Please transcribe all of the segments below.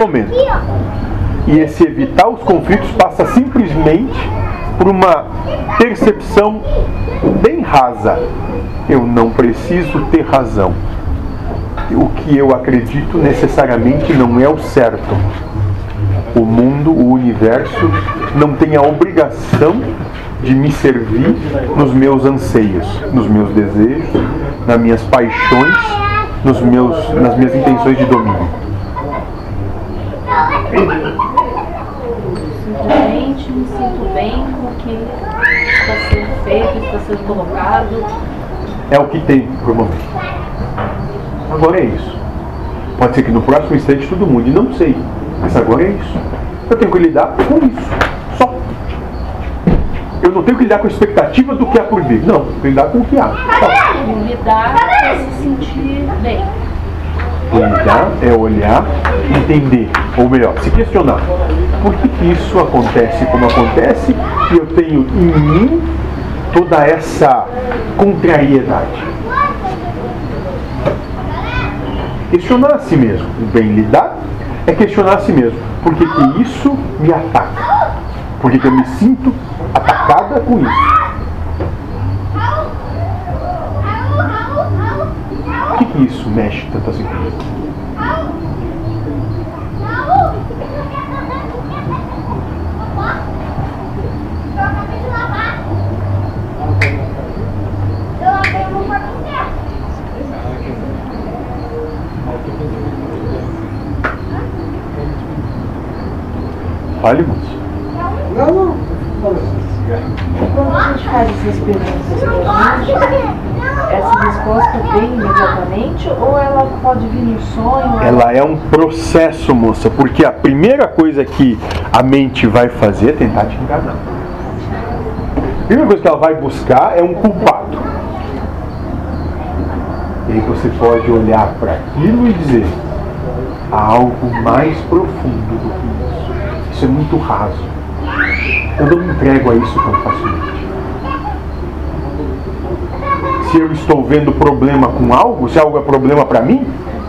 momento. E esse evitar os conflitos passa simplesmente por uma percepção bem rasa. Eu não preciso ter razão. O que eu acredito necessariamente não é o certo. O mundo, o universo, não tem a obrigação de me servir nos meus anseios, nos meus desejos, nas minhas paixões, nos meus, nas minhas intenções de domínio. Simplesmente me sinto bem com o que está sendo feito, está sendo colocado. É o que tem por momento. Agora é isso. Pode ser que no próximo instante tudo mude, não sei. Mas agora é isso. Eu tenho que lidar com isso. Só. Eu não tenho que lidar com a expectativa do que há por vir. Não, tenho que lidar com o que há. Só. Lidar para se sentir bem. Lidar é olhar, entender, ou melhor, se questionar. Por que, que isso acontece como acontece e eu tenho em mim toda essa contrariedade? Questionar a si mesmo. O bem lidar é questionar a si mesmo. Por que, que isso me ataca? Por que, que eu me sinto atacada com isso? Por que, que isso mexe tanto assim comigo? Fale, moço. Não, não. A gente faz essas perguntas pra gente, essa resposta vem imediatamente ou ela pode vir no sonho? Ela é um processo, moça, porque a primeira coisa que a mente vai fazer é tentar te enganar. A primeira coisa que ela vai buscar é um culpado. E aí você pode olhar para aquilo e dizer: há algo mais profundo do que isso. Isso é muito raso. Eu não me entrego a isso tão facilmente. Se eu estou vendo problema com algo, se algo é problema para mim,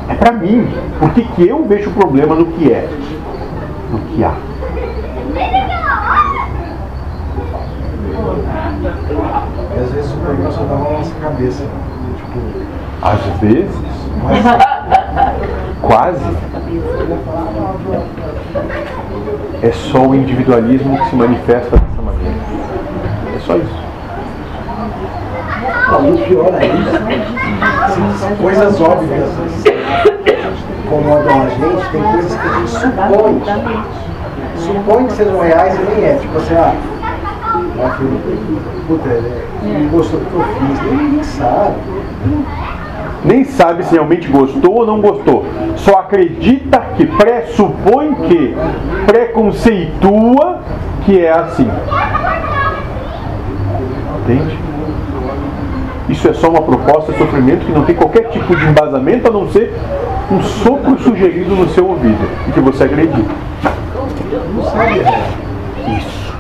é para mim. Por que, que eu vejo o problema no que é? No que há. E às vezes o problema só tava na nossa cabeça. Tipo, Às vezes, quase, é só o individualismo que se manifesta dessa maneira. É só isso. E pior é isso. São coisas óbvias que incomodam a gente, tem coisas que a gente supõe. Supõe que sejam reais e nem é. Tipo assim, ah, filho, puta, ele não gostou do que eu fiz. Ninguém sabe. Nem sabe se realmente gostou ou não gostou. Só acredita que pressupõe que, preconceitua que é assim. Entende? Isso é só uma proposta de sofrimento que não tem qualquer tipo de embasamento a não ser um sopro sugerido no seu ouvido e que você acredita. Isso.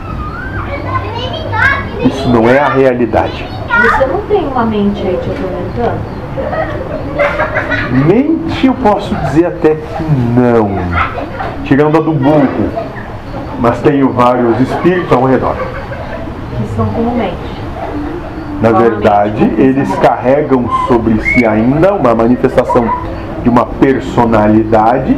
Isso não é a realidade. Você não tem uma mente aí te atormentando? Mente eu posso dizer até que não. Tirando a do burro. Mas tenho vários espíritos ao redor. Que são como mente. Na verdade, eles carregam sobre si ainda uma manifestação de uma personalidade